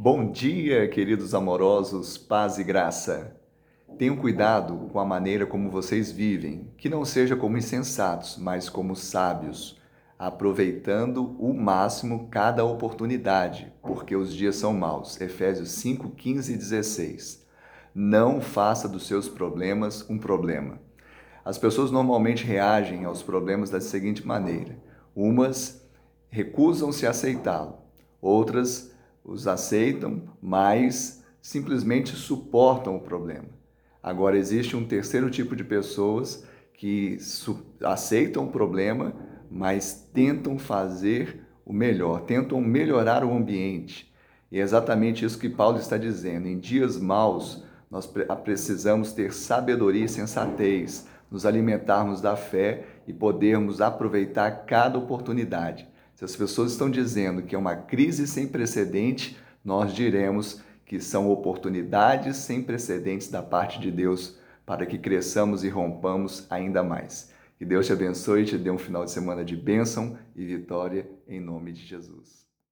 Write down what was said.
Bom dia, queridos amorosos, paz e graça. Tenham cuidado com a maneira como vocês vivem, que não seja como insensatos, mas como sábios, aproveitando o máximo cada oportunidade, porque os dias são maus. Efésios 5, 15 e 16. Não faça dos seus problemas um problema. As pessoas normalmente reagem aos problemas da seguinte maneira: umas recusam-se a aceitá-lo, outras os aceitam, mas simplesmente suportam o problema. Agora, existe um terceiro tipo de pessoas que aceitam o problema, mas tentam fazer o melhor, tentam melhorar o ambiente. E é exatamente isso que Paulo está dizendo. Em dias maus, nós precisamos ter sabedoria e sensatez, nos alimentarmos da fé e podermos aproveitar cada oportunidade. Se as pessoas estão dizendo que é uma crise sem precedente, nós diremos que são oportunidades sem precedentes da parte de Deus para que cresçamos e rompamos ainda mais. Que Deus te abençoe e te dê um final de semana de bênção e vitória em nome de Jesus.